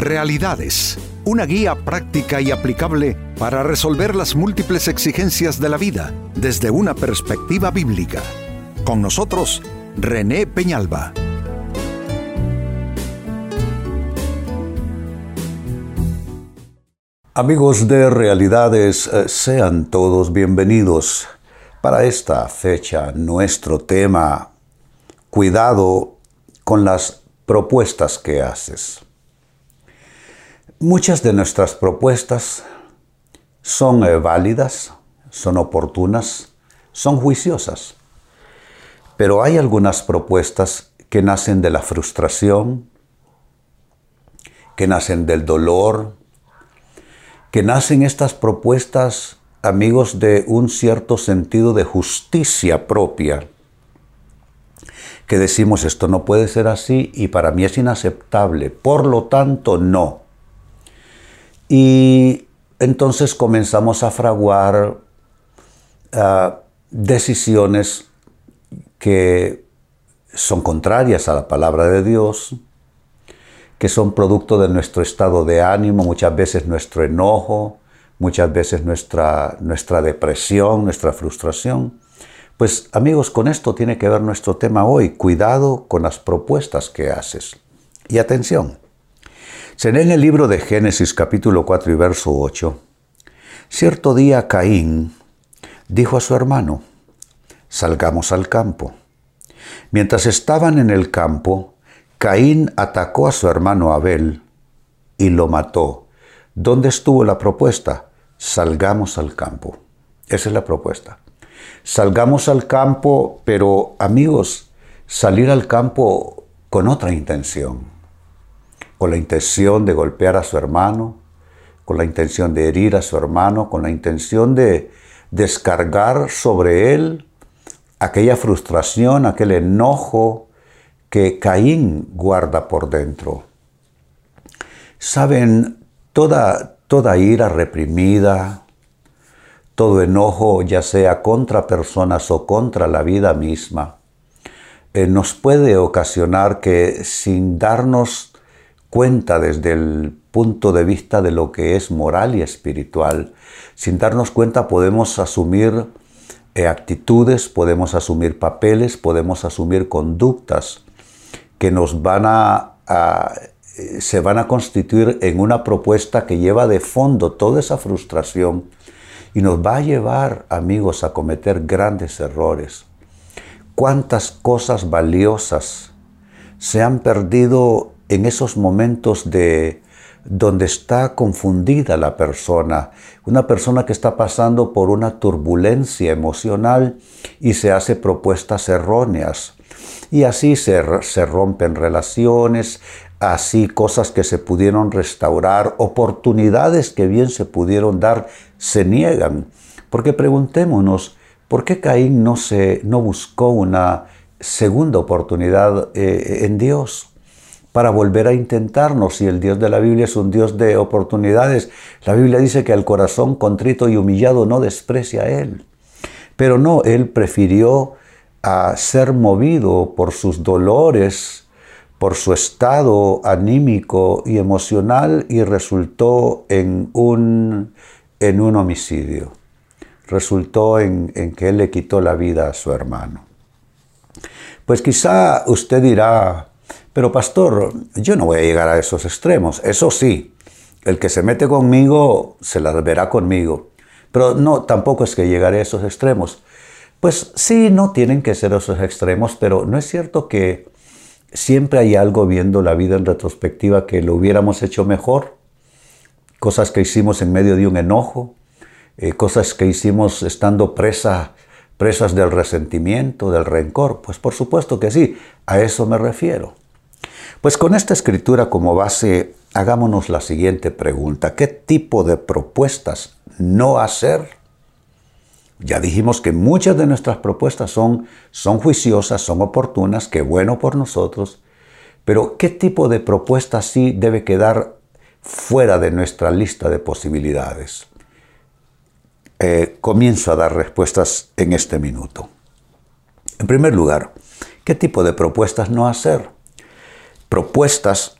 Realidades, una guía práctica y aplicable para resolver las múltiples exigencias de la vida desde una perspectiva bíblica. Con nosotros, René Peñalba. Amigos de Realidades, eh, sean todos bienvenidos. Para esta fecha, nuestro tema, cuidado con las propuestas que haces. Muchas de nuestras propuestas son eh, válidas, son oportunas, son juiciosas, pero hay algunas propuestas que nacen de la frustración, que nacen del dolor, que nacen estas propuestas, amigos, de un cierto sentido de justicia propia, que decimos esto no puede ser así y para mí es inaceptable, por lo tanto no. Y entonces comenzamos a fraguar ah, decisiones que son contrarias a la palabra de Dios, que son producto de nuestro estado de ánimo, muchas veces nuestro enojo, muchas veces nuestra, nuestra depresión, nuestra frustración. Pues amigos, con esto tiene que ver nuestro tema hoy, cuidado con las propuestas que haces. Y atención, se lee en el libro de Génesis capítulo 4 y verso 8. Cierto día Caín dijo a su hermano, salgamos al campo. Mientras estaban en el campo, Caín atacó a su hermano Abel y lo mató. ¿Dónde estuvo la propuesta? Salgamos al campo. Esa es la propuesta. Salgamos al campo, pero amigos, salir al campo con otra intención con la intención de golpear a su hermano, con la intención de herir a su hermano, con la intención de descargar sobre él aquella frustración, aquel enojo que Caín guarda por dentro. Saben, toda, toda ira reprimida, todo enojo, ya sea contra personas o contra la vida misma, eh, nos puede ocasionar que sin darnos cuenta desde el punto de vista de lo que es moral y espiritual. Sin darnos cuenta podemos asumir eh, actitudes, podemos asumir papeles, podemos asumir conductas que nos van a, eh, se van a constituir en una propuesta que lleva de fondo toda esa frustración y nos va a llevar, amigos, a cometer grandes errores. ¿Cuántas cosas valiosas se han perdido en esos momentos de donde está confundida la persona, una persona que está pasando por una turbulencia emocional y se hace propuestas erróneas. Y así se, rompen relaciones, así cosas que se pudieron restaurar, oportunidades que bien se pudieron dar, se niegan. Porque preguntémonos, ¿por qué Caín no, se, no buscó una segunda oportunidad eh, en Dios? Para volver a intentarnos. Si el Dios de la Biblia es un Dios de oportunidades, la Biblia dice que el corazón contrito y humillado no desprecia a Él. Pero no, Él prefirió a ser movido por sus dolores, por su estado anímico y emocional y resultó en un, en un homicidio. Resultó en, en que Él le quitó la vida a su hermano. Pues quizá usted dirá, pero pastor, yo no voy a llegar a esos extremos. Eso sí, el que se mete conmigo se las verá conmigo. Pero no, tampoco es que llegaré a esos extremos. Pues sí, no tienen que ser esos extremos, pero no es cierto que siempre hay algo viendo la vida en retrospectiva que lo hubiéramos hecho mejor. Cosas que hicimos en medio de un enojo, eh, cosas que hicimos estando presa, presas del resentimiento, del rencor. Pues por supuesto que sí, a eso me refiero. Pues con esta escritura como base, hagámonos la siguiente pregunta. ¿Qué tipo de propuestas no hacer? Ya dijimos que muchas de nuestras propuestas son, son juiciosas, son oportunas, qué bueno por nosotros, pero ¿qué tipo de propuesta sí debe quedar fuera de nuestra lista de posibilidades? Eh, comienzo a dar respuestas en este minuto. En primer lugar, ¿qué tipo de propuestas no hacer? Propuestas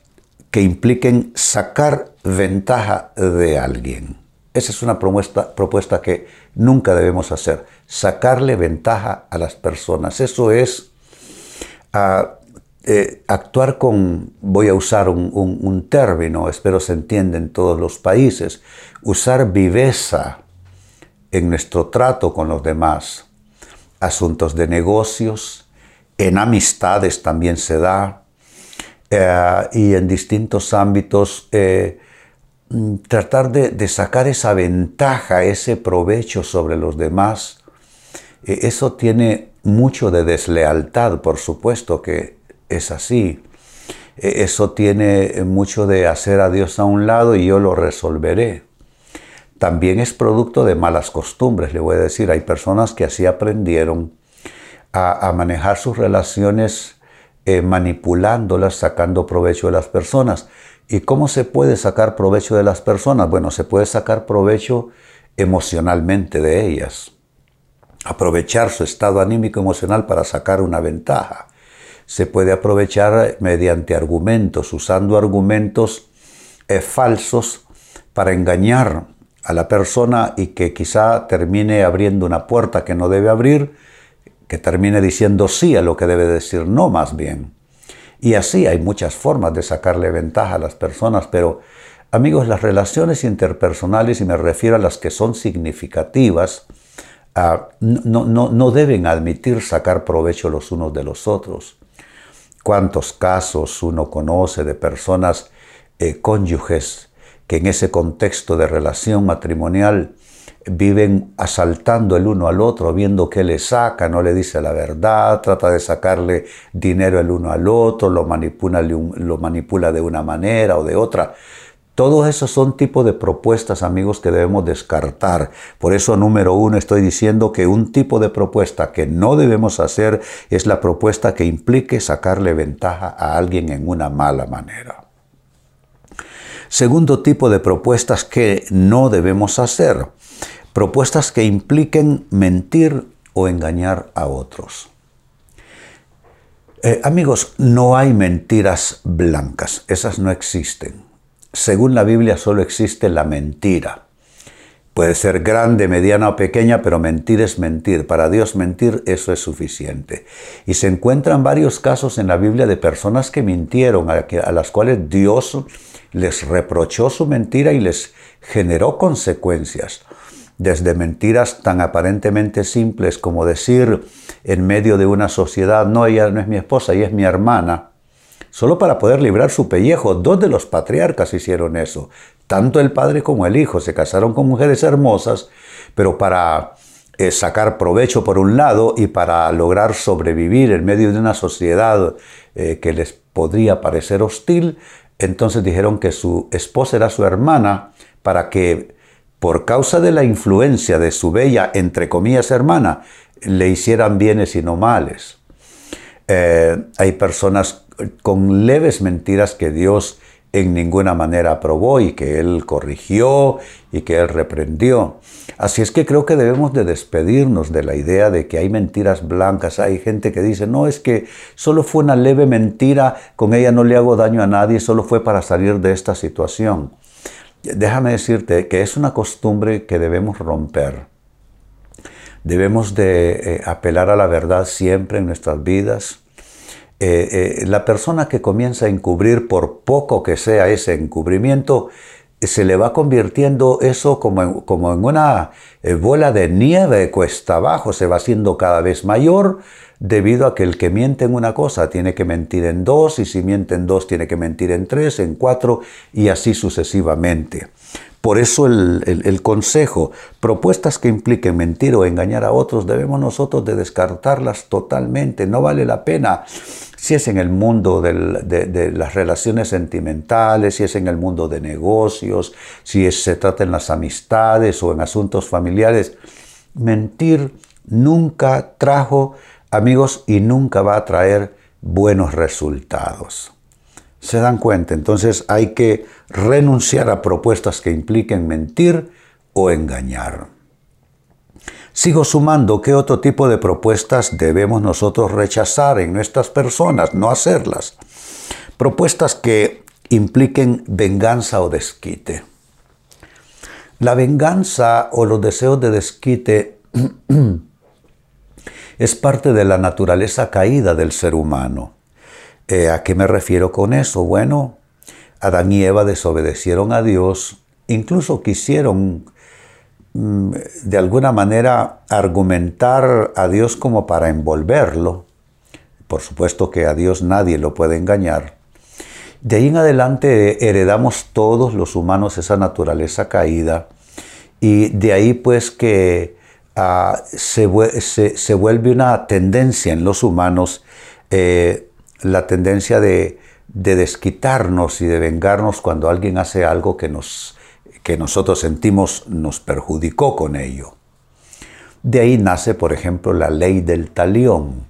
que impliquen sacar ventaja de alguien. Esa es una propuesta, propuesta que nunca debemos hacer, sacarle ventaja a las personas. Eso es ah, eh, actuar con, voy a usar un, término, espero se entienda en todos los países, usar viveza en nuestro trato con los demás. Asuntos de negocios, en amistades también se da, eh, y en distintos ámbitos eh, mm, tratar de, sacar esa ventaja, ese provecho sobre los demás. eso tiene mucho de deslealtad, por supuesto que es así. E, eso tiene mucho de hacer a Dios a un lado y yo lo resolveré. También es producto de malas costumbres, le voy a decir. Hay personas que así aprendieron a, manejar sus relaciones eh, manipulándolas, sacando provecho de las personas. ¿Y cómo se puede sacar provecho de las personas? Bueno, se puede sacar provecho emocionalmente de ellas. Aprovechar su estado anímico emocional para sacar una ventaja se puede aprovechar mediante argumentos, usando argumentos eh, falsos para engañar a la persona y que quizá termine abriendo una puerta que no debe abrir, que termine diciendo sí a lo que debe decir no más bien. Y así hay muchas formas de sacarle ventaja a las personas, pero amigos, las relaciones interpersonales, y me refiero a las que son significativas, ah, no, no deben admitir sacar provecho los unos de los otros cuántos casos uno conoce de personas eh, cónyuges que en ese contexto de relación matrimonial viven asaltando el uno al otro, viendo qué le saca, no le dice la verdad, trata de sacarle dinero el uno al otro, lo manipula, lo manipula de una manera o de otra. Todos esos son tipos de propuestas, amigos, que debemos descartar. Por eso, número uno, estoy diciendo que un tipo de propuesta que no debemos hacer es la propuesta que implique sacarle ventaja a alguien en una mala manera. Segundo tipo de propuestas que no debemos hacer. Propuestas que impliquen mentir o engañar a otros. Eh, amigos, no hay mentiras blancas, esas no existen. Según la Biblia solo existe la mentira. Puede ser grande, mediana o pequeña, pero mentir es mentir. Para Dios mentir, eso es suficiente. Y se encuentran varios casos en la Biblia de personas que mintieron, a, las cuales Dios les reprochó su mentira y les generó consecuencias. Desde mentiras tan aparentemente simples como decir en medio de una sociedad, no, ella no es mi esposa, ella es mi hermana, solo para poder librar su pellejo. Dos de los patriarcas hicieron eso. Tanto el padre como el hijo se casaron con mujeres hermosas, pero para eh, sacar provecho por un lado y para lograr sobrevivir en medio de una sociedad eh, que les podría parecer hostil, entonces dijeron que su esposa era su hermana para que por causa de la influencia de su bella, entre comillas, hermana, le hicieran bienes y no males. Eh, hay personas con leves mentiras que Dios en ninguna manera aprobó y que Él corrigió y que Él reprendió. Así es que creo que debemos de despedirnos de la idea de que hay mentiras blancas. Hay gente que dice, no, es que solo fue una leve mentira, con ella no le hago daño a nadie, solo fue para salir de esta situación. Déjame decirte que es una costumbre que debemos romper. Debemos de eh, apelar a la verdad siempre en nuestras vidas eh, eh, la persona que comienza a encubrir, por poco que sea ese encubrimiento, se le va convirtiendo eso como en, como en una eh, bola de nieve cuesta abajo, se va haciendo cada vez mayor debido a que el que miente en una cosa tiene que mentir en dos y si miente en dos tiene que mentir en tres, en cuatro y así sucesivamente. Por eso el, consejo, propuestas que impliquen mentir o engañar a otros, debemos nosotros de descartarlas totalmente. No vale la pena si es en el mundo de, las relaciones sentimentales, si es en el mundo de negocios, si se trata en las amistades o en asuntos familiares. Mentir nunca trajo amigos y nunca va a traer buenos resultados. ¿Se dan cuenta? Entonces hay que renunciar a propuestas que impliquen mentir o engañar. Sigo sumando qué otro tipo de propuestas debemos nosotros rechazar en nuestras personas, no hacerlas. Propuestas que impliquen venganza o desquite. La venganza o los deseos de desquite es parte de la naturaleza caída del ser humano. Eh, ¿A qué me refiero con eso? Bueno, Adán y Eva desobedecieron a Dios, incluso quisieron de alguna manera argumentar a Dios como para envolverlo. Por supuesto que a Dios nadie lo puede engañar. De ahí en adelante heredamos todos los humanos esa naturaleza caída y de ahí pues que ah, se, vuelve una tendencia en los humanos, eh, la tendencia de, desquitarnos y de vengarnos cuando alguien hace algo que, nos, que nosotros sentimos nos perjudicó con ello. De ahí nace, por ejemplo, la ley del talión,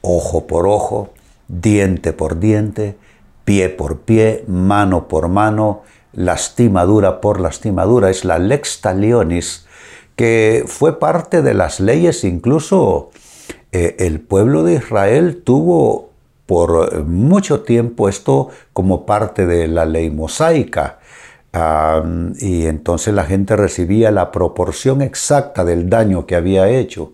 ojo por ojo, diente por diente, pie por pie, mano por mano, lastimadura por lastimadura, es la lex talionis, que fue parte de las leyes, incluso eh, el pueblo de Israel tuvo por mucho tiempo esto como parte de la ley mosaica. Y entonces la gente recibía la proporción exacta del daño que había hecho.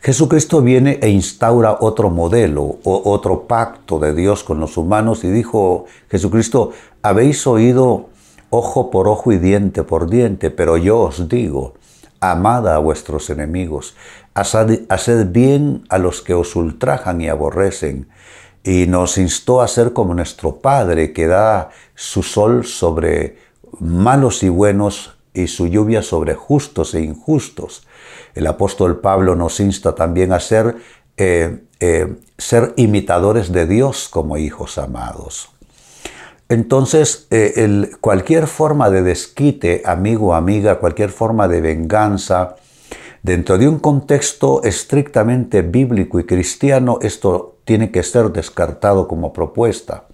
Jesucristo viene e instaura otro modelo, o otro pacto de Dios con los humanos y dijo Jesucristo, habéis oído ojo por ojo y diente por diente, pero yo os digo, amad a vuestros enemigos, haced, bien a los que os ultrajan y aborrecen, y nos instó a ser como nuestro Padre que da su sol sobre malos y buenos y su lluvia sobre justos e injustos. El apóstol Pablo nos insta también a ser, eh, eh, ser imitadores de Dios como hijos amados. Entonces, eh, cualquier forma de desquite, amigo o amiga, cualquier forma de venganza, dentro de un contexto estrictamente bíblico y cristiano, esto tiene que ser descartado como propuesta.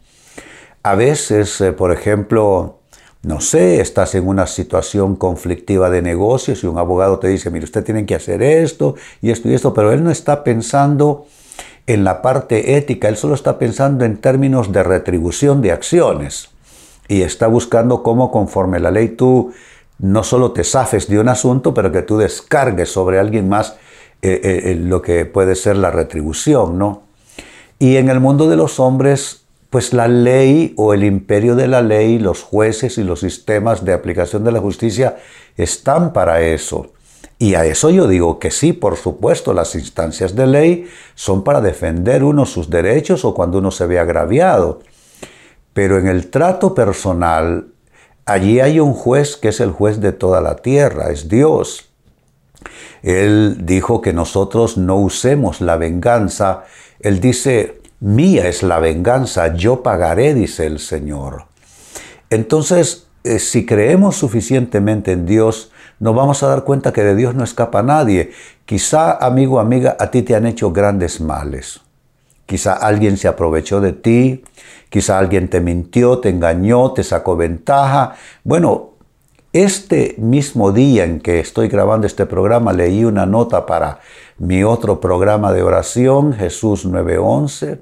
A veces, por ejemplo, no sé, estás en una situación conflictiva de negocios y un abogado te dice, mire, usted tiene que hacer esto y esto y esto, pero él no está pensando en la parte ética, él solo está pensando en términos de retribución de acciones y está buscando cómo conforme la ley tú no solo te zafes de un asunto, pero que tú descargues sobre alguien más eh, eh, eh, lo que puede ser la retribución, ¿no? Y en el mundo de los hombres pues la ley o el imperio de la ley, los jueces y los sistemas de aplicación de la justicia están para eso. Y a eso yo digo que sí, por supuesto, las instancias de ley son para defender uno sus derechos o cuando uno se ve agraviado. Pero en el trato personal, allí hay un juez que es el juez de toda la tierra, es Dios. Él dijo que nosotros no usemos la venganza. Él dice, Mía es la venganza, yo pagaré, dice el Señor. Entonces, eh, si creemos suficientemente en Dios, nos vamos a dar cuenta que de Dios no escapa nadie. Quizá, amigo, amiga, a ti te han hecho grandes males. Quizá alguien se aprovechó de ti, quizá alguien te mintió, te engañó, te sacó ventaja. Bueno, este mismo día en que estoy grabando este programa leí una nota para mi otro programa de oración, Jesús 911,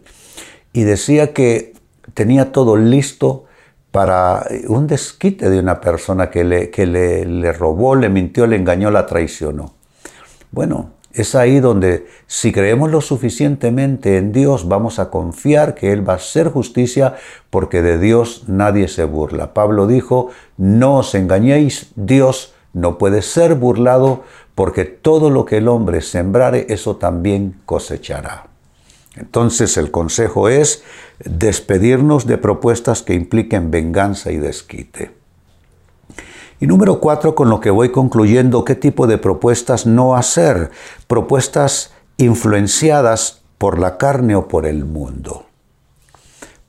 y decía que tenía todo listo para un desquite de una persona que, le, que le, robó, le mintió, le engañó, la traicionó. Bueno, es ahí donde si creemos lo suficientemente en Dios, vamos a confiar que Él va a hacer justicia porque de Dios nadie se burla. Pablo dijo, no os engañéis, Dios no puede ser burlado porque todo lo que el hombre sembrare, eso también cosechará. Entonces el consejo es despedirnos de propuestas que impliquen venganza y desquite. Y número cuatro, con lo que voy concluyendo, ¿qué tipo de propuestas no hacer? Propuestas influenciadas por la carne o por el mundo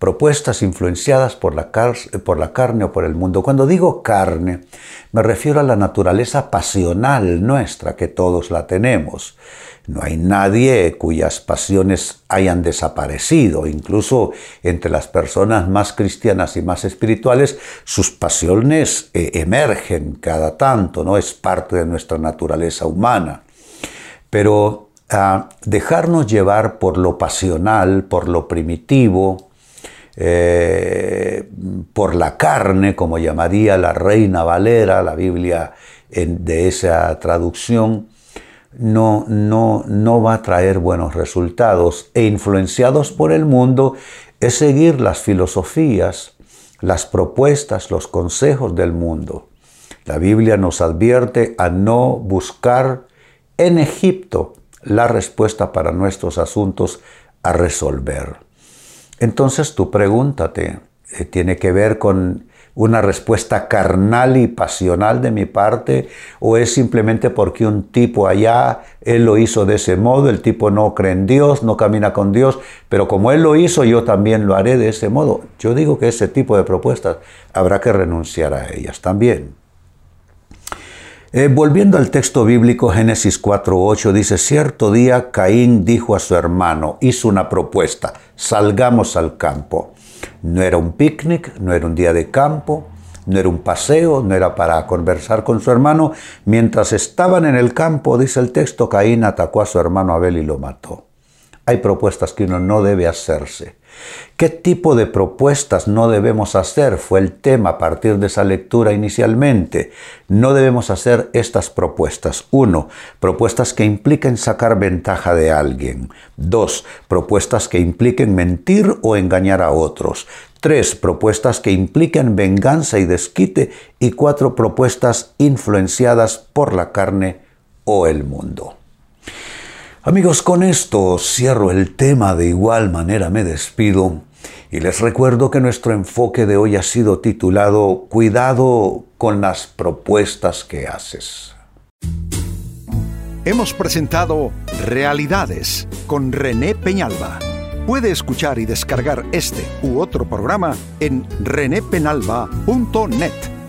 propuestas influenciadas por la, por la, carne o por el mundo. Cuando digo carne, me refiero a la naturaleza pasional nuestra, que todos la tenemos. No hay nadie cuyas pasiones hayan desaparecido. Incluso entre las personas más cristianas y más espirituales, sus pasiones eh, emergen cada tanto, ¿no? Es parte de nuestra naturaleza humana. Pero ah, dejarnos llevar por lo pasional, por lo primitivo, eh, por la carne, como llamaría la Reina Valera, la Biblia de esa traducción, no, no, no va a traer buenos resultados. E influenciados por el mundo es seguir las filosofías, las propuestas, los consejos del mundo. La Biblia nos advierte a no buscar en Egipto la respuesta para nuestros asuntos a resolver. Entonces tú pregúntate, eh, ¿tiene que ver con una respuesta carnal y pasional de mi parte o es simplemente porque un tipo allá, él lo hizo de ese modo, el tipo no cree en Dios, no camina con Dios, pero como él lo hizo, yo también lo haré de ese modo. Yo digo que ese tipo de propuestas habrá que renunciar a ellas también. Eh, volviendo al texto bíblico, Génesis 4.8 dice, cierto día Caín dijo a su hermano, hizo una propuesta, salgamos al campo. No era un picnic, no era un día de campo, no era un paseo, no era para conversar con su hermano. Mientras estaban en el campo, dice el texto, Caín atacó a su hermano Abel y lo mató. Hay propuestas que uno no debe hacerse. ¿Qué tipo de propuestas no debemos hacer? Fue el tema a partir de esa lectura inicialmente. No debemos hacer estas propuestas. Uno, propuestas que impliquen sacar ventaja de alguien. Dos, propuestas que impliquen mentir o engañar a otros. Tres, propuestas que impliquen venganza y desquite. Y cuatro, propuestas influenciadas por la carne o el mundo. Amigos, con esto cierro el tema, de igual manera me despido y les recuerdo que nuestro enfoque de hoy ha sido titulado Cuidado con las propuestas que haces. Hemos presentado Realidades con René Peñalba. Puede escuchar y descargar este u otro programa en renépenalba.net.